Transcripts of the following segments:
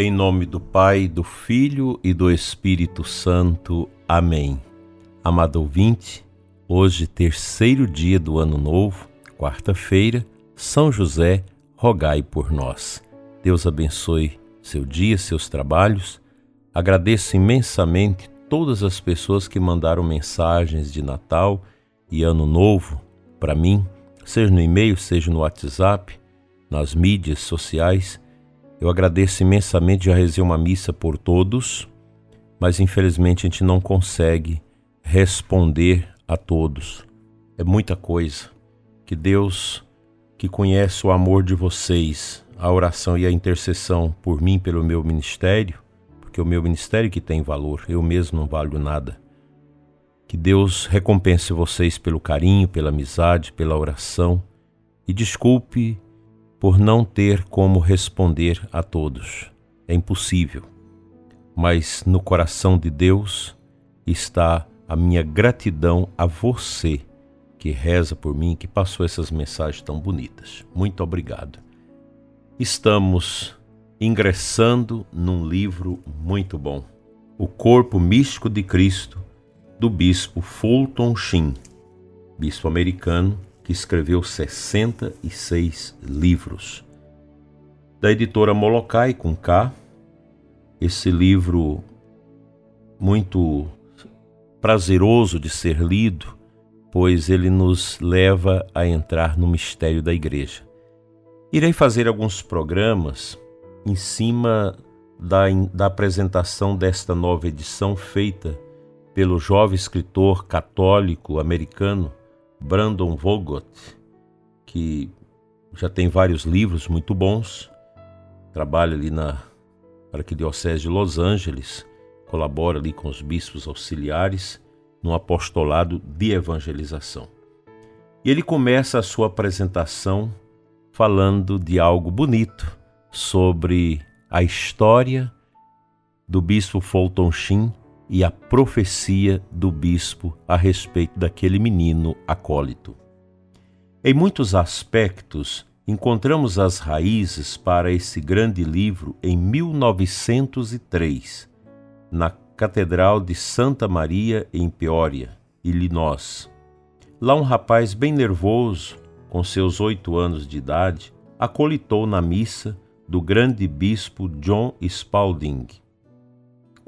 Em nome do Pai, do Filho e do Espírito Santo. Amém. Amado ouvinte, hoje, terceiro dia do Ano Novo, quarta-feira, São José, rogai por nós. Deus abençoe seu dia, seus trabalhos. Agradeço imensamente todas as pessoas que mandaram mensagens de Natal e Ano Novo para mim, seja no e-mail, seja no WhatsApp, nas mídias sociais eu agradeço imensamente, já rezei uma missa por todos, mas infelizmente a gente não consegue responder a todos. É muita coisa. Que Deus, que conhece o amor de vocês, a oração e a intercessão por mim, pelo meu ministério, porque o meu ministério que tem valor, eu mesmo não valho nada. Que Deus recompense vocês pelo carinho, pela amizade, pela oração e desculpe por não ter como responder a todos. É impossível. Mas no coração de Deus está a minha gratidão a você que reza por mim, que passou essas mensagens tão bonitas. Muito obrigado. Estamos ingressando num livro muito bom, O Corpo Místico de Cristo, do bispo Fulton Sheen, bispo americano que escreveu 66 livros. Da editora Molokai com K, esse livro muito prazeroso de ser lido, pois ele nos leva a entrar no mistério da igreja. Irei fazer alguns programas em cima da, da apresentação desta nova edição feita pelo jovem escritor católico americano Brandon Vogot, que já tem vários livros muito bons, trabalha ali na Arquidiocese de Los Angeles, colabora ali com os bispos auxiliares no apostolado de evangelização. E ele começa a sua apresentação falando de algo bonito sobre a história do bispo Fulton Sheen e a profecia do bispo a respeito daquele menino acólito. Em muitos aspectos, encontramos as raízes para esse grande livro em 1903, na Catedral de Santa Maria, em Peoria, Illinois. Lá, um rapaz bem nervoso, com seus oito anos de idade, acolitou na missa do grande bispo John Spalding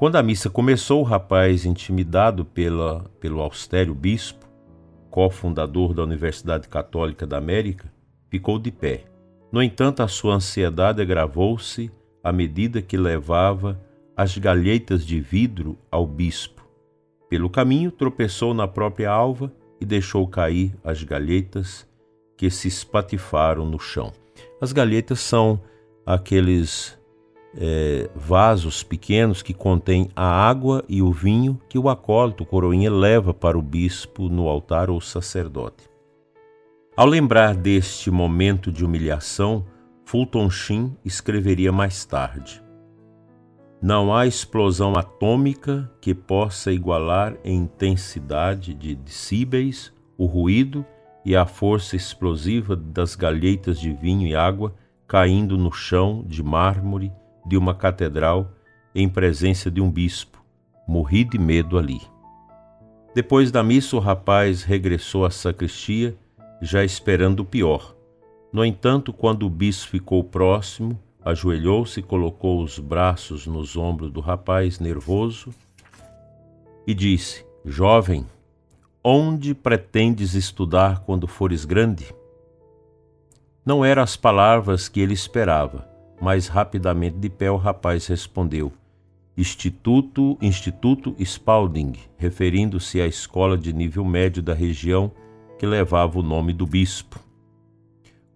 quando a missa começou, o rapaz, intimidado pela, pelo austério bispo, cofundador da Universidade Católica da América, ficou de pé. No entanto, a sua ansiedade agravou-se à medida que levava as galhetas de vidro ao bispo. Pelo caminho, tropeçou na própria alva e deixou cair as galhetas que se espatifaram no chão. As galhetas são aqueles é, vasos pequenos que contêm a água e o vinho que o acólito coroinha leva para o bispo no altar ou sacerdote. Ao lembrar deste momento de humilhação, Fulton Sheen escreveria mais tarde: Não há explosão atômica que possa igualar em intensidade de decíbeis o ruído e a força explosiva das galhetas de vinho e água caindo no chão de mármore de uma catedral em presença de um bispo. Morri de medo ali. Depois da missa, o rapaz regressou à sacristia, já esperando o pior. No entanto, quando o bispo ficou próximo, ajoelhou-se colocou os braços nos ombros do rapaz, nervoso, e disse: Jovem, onde pretendes estudar quando fores grande? Não eram as palavras que ele esperava, mais rapidamente de pé o rapaz respondeu: Instituto, Instituto Spalding, referindo-se à escola de nível médio da região que levava o nome do bispo.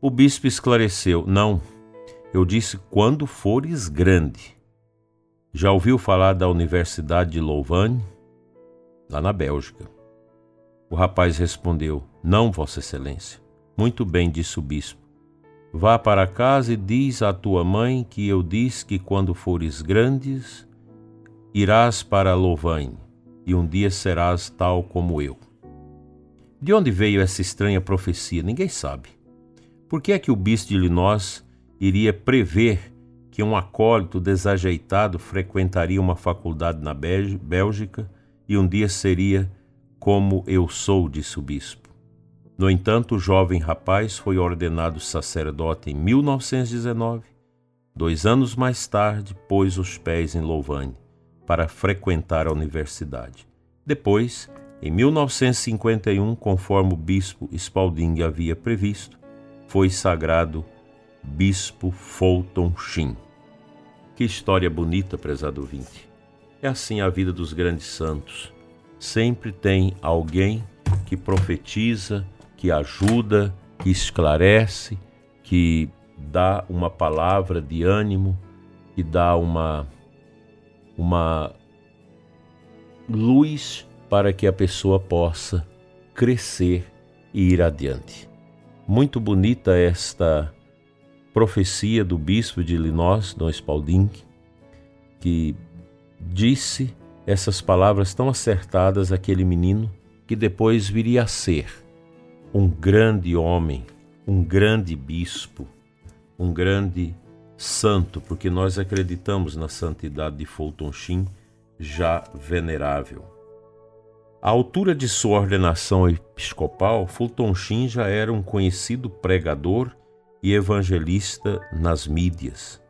O bispo esclareceu: Não, eu disse quando fores grande. Já ouviu falar da Universidade de Louvain? Lá na Bélgica. O rapaz respondeu: Não, Vossa Excelência. Muito bem, disse o bispo. Vá para casa e diz à tua mãe que eu disse que quando fores grandes, irás para Louvain, e um dia serás tal como eu. De onde veio essa estranha profecia? Ninguém sabe. Por que é que o bispo de Linós iria prever que um acólito desajeitado frequentaria uma faculdade na Bélgica e um dia seria como eu sou, disse o bispo. No entanto, o jovem rapaz foi ordenado sacerdote em 1919. Dois anos mais tarde, pôs os pés em Louvain para frequentar a universidade. Depois, em 1951, conforme o bispo Spalding havia previsto, foi sagrado bispo Fulton Sheen. Que história bonita, prezado ouvinte. É assim a vida dos grandes santos. Sempre tem alguém que profetiza, que ajuda, que esclarece, que dá uma palavra de ânimo, que dá uma uma luz para que a pessoa possa crescer e ir adiante. Muito bonita esta profecia do bispo de Linós, Dom Spalding, que disse essas palavras tão acertadas àquele menino que depois viria a ser um grande homem, um grande bispo, um grande santo, porque nós acreditamos na santidade de Fulton Sheen, já venerável. À altura de sua ordenação episcopal, Fulton Sheen já era um conhecido pregador e evangelista nas mídias.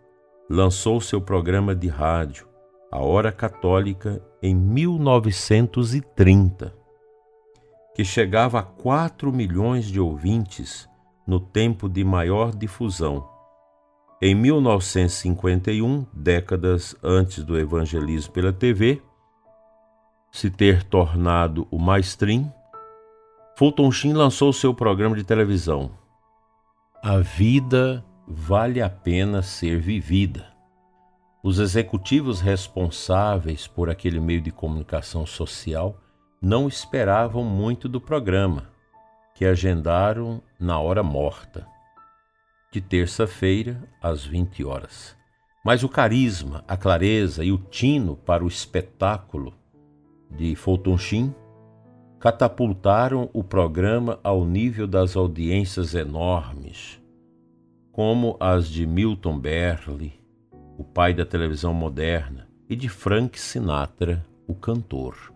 Lançou seu programa de rádio, A Hora Católica, em 1930, que chegava a 4 milhões de ouvintes no tempo de maior difusão. Em 1951, décadas antes do evangelismo pela TV, se ter tornado o mainstream, Fulton Sheen lançou seu programa de televisão, a vida vale a pena ser vivida. Os executivos responsáveis por aquele meio de comunicação social não esperavam muito do programa, que agendaram na hora morta, de terça-feira às 20 horas. Mas o carisma, a clareza e o tino para o espetáculo de Fulton Sheen catapultaram o programa ao nível das audiências enormes, como as de Milton Berle, o pai da televisão moderna, e de Frank Sinatra, o cantor.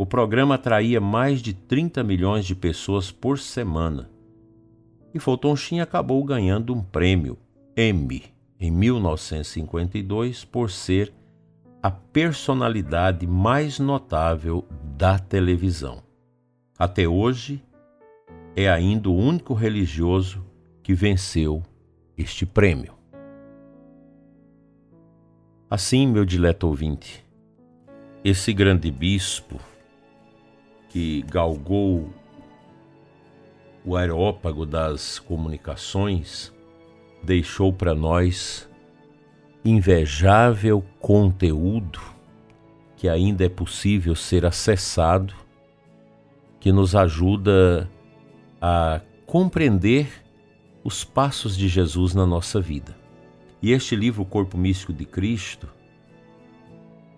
O programa atraía mais de 30 milhões de pessoas por semana. E Fulton Sheen acabou ganhando um prêmio Emmy em 1952 por ser a personalidade mais notável da televisão. Até hoje, é ainda o único religioso que venceu este prêmio. Assim, meu dileto ouvinte, esse grande bispo que galgou o aerópago das comunicações deixou para nós invejável conteúdo que ainda é possível ser acessado, que nos ajuda a compreender os passos de Jesus na nossa vida. E este livro, O Corpo Místico de Cristo,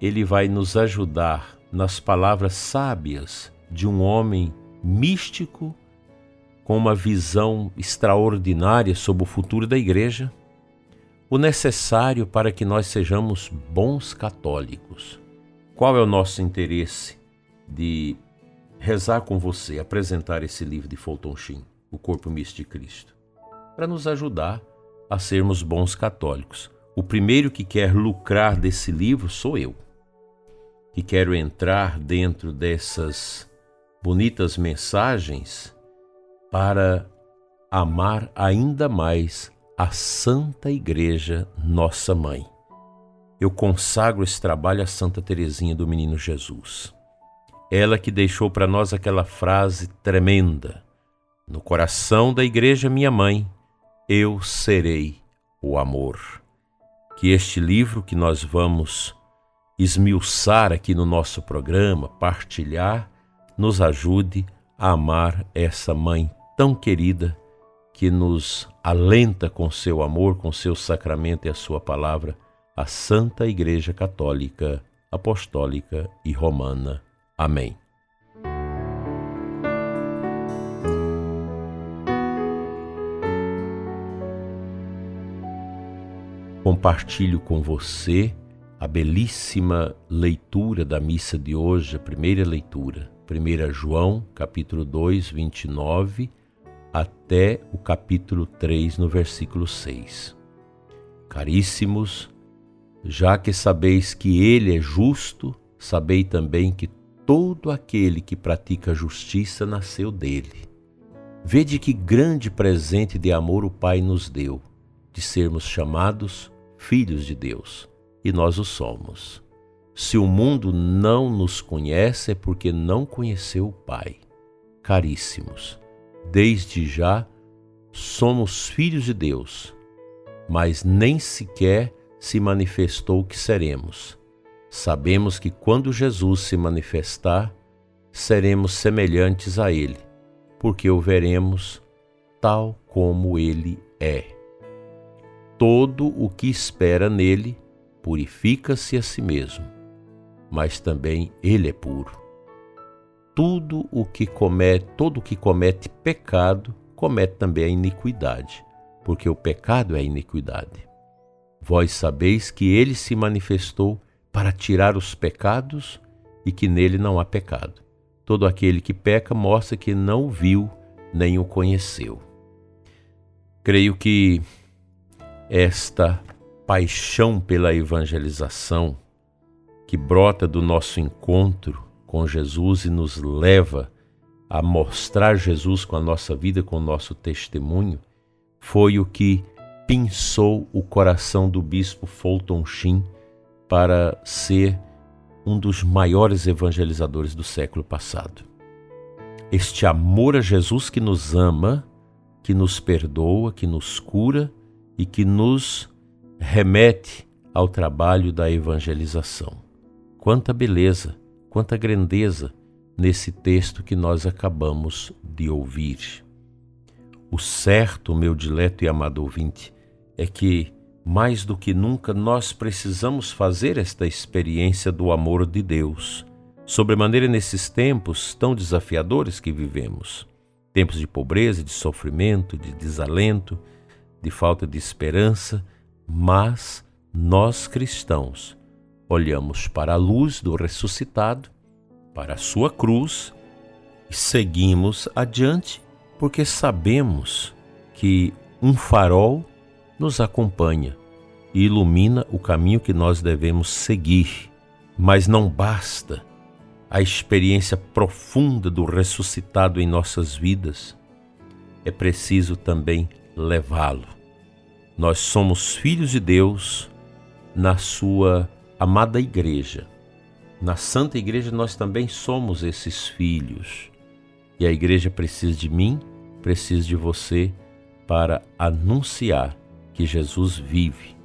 ele vai nos ajudar nas palavras sábias de um homem místico com uma visão extraordinária sobre o futuro da igreja o necessário para que nós sejamos bons católicos. Qual é o nosso interesse de rezar com você, apresentar esse livro de Fulton Sheen, O Corpo Místico de Cristo? Para nos ajudar a sermos bons católicos. O primeiro que quer lucrar desse livro sou eu, que quero entrar dentro dessas bonitas mensagens para amar ainda mais a Santa Igreja, nossa mãe. Eu consagro esse trabalho à Santa Teresinha do Menino Jesus. Ela que deixou para nós aquela frase tremenda: No coração da Igreja, minha mãe, eu serei o amor. Que este livro que nós vamos esmiuçar aqui no nosso programa, partilhar, nos ajude a amar essa mãe tão querida que nos alenta com seu amor, com seu sacramento e a sua palavra, a Santa Igreja Católica, Apostólica e Romana. Amém. compartilho com você a belíssima leitura da missa de hoje, a primeira leitura, 1 João, capítulo 2, 29, até o capítulo 3, no versículo 6. Caríssimos, já que sabeis que ele é justo, sabei também que todo aquele que pratica justiça nasceu dele. Vede que grande presente de amor o Pai nos deu, de sermos chamados filhos de Deus e nós o somos. Se o mundo não nos conhece é porque não conheceu o Pai. Caríssimos, desde já somos filhos de Deus, mas nem sequer se manifestou que seremos. Sabemos que quando Jesus se manifestar, seremos semelhantes a Ele, porque o veremos tal como Ele é. Todo o que espera nele purifica-se a si mesmo, mas também ele é puro. Tudo o que comete, todo o que comete pecado, comete também a iniquidade, porque o pecado é a iniquidade. Vós sabeis que ele se manifestou para tirar os pecados e que nele não há pecado. Todo aquele que peca mostra que não o viu nem o conheceu. Creio que esta paixão pela evangelização que brota do nosso encontro com Jesus e nos leva a mostrar Jesus com a nossa vida, com o nosso testemunho, foi o que pinçou o coração do bispo Fulton Sheen para ser um dos maiores evangelizadores do século passado. Este amor a Jesus que nos ama, que nos perdoa, que nos cura e que nos remete ao trabalho da evangelização. Quanta beleza, quanta grandeza nesse texto que nós acabamos de ouvir. O certo, meu dileto e amado ouvinte, é que, mais do que nunca, nós precisamos fazer esta experiência do amor de Deus, sobremaneira nesses tempos tão desafiadores que vivemos tempos de pobreza, de sofrimento, de desalento, de falta de esperança mas nós cristãos olhamos para a luz do ressuscitado, para a sua cruz e seguimos adiante porque sabemos que um farol nos acompanha e ilumina o caminho que nós devemos seguir. Mas não basta a experiência profunda do ressuscitado em nossas vidas, é preciso também levá-lo nós somos filhos de Deus na sua amada igreja. Na Santa Igreja nós também somos esses filhos. E a igreja precisa de mim, precisa de você para anunciar que Jesus vive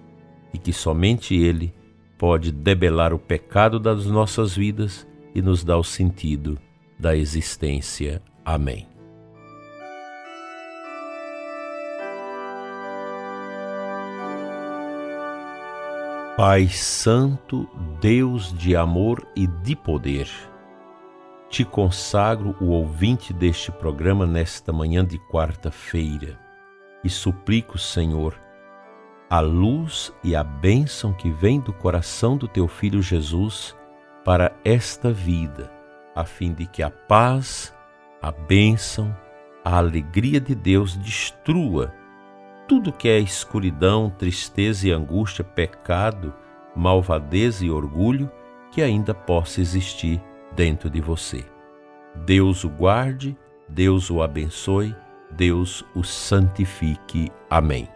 e que somente Ele pode debelar o pecado das nossas vidas e nos dar o sentido da existência. Amém. Pai Santo, Deus de amor e de poder, te consagro o ouvinte deste programa nesta manhã de quarta-feira e suplico, Senhor, a luz e a bênção que vem do coração do teu Filho Jesus para esta vida, a fim de que a paz, a bênção, a alegria de Deus destrua tudo que é escuridão, tristeza e angústia, pecado, malvadeza e orgulho que ainda possa existir dentro de você. Deus o guarde, Deus o abençoe, Deus o santifique. Amém.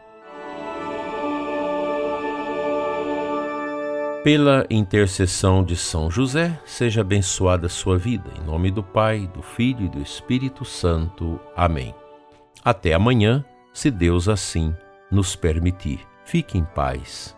Pela intercessão de São José, seja abençoada a sua vida. Em nome do Pai, do Filho e do Espírito Santo. Amém. Até amanhã se Deus assim nos permitir. Fique em paz.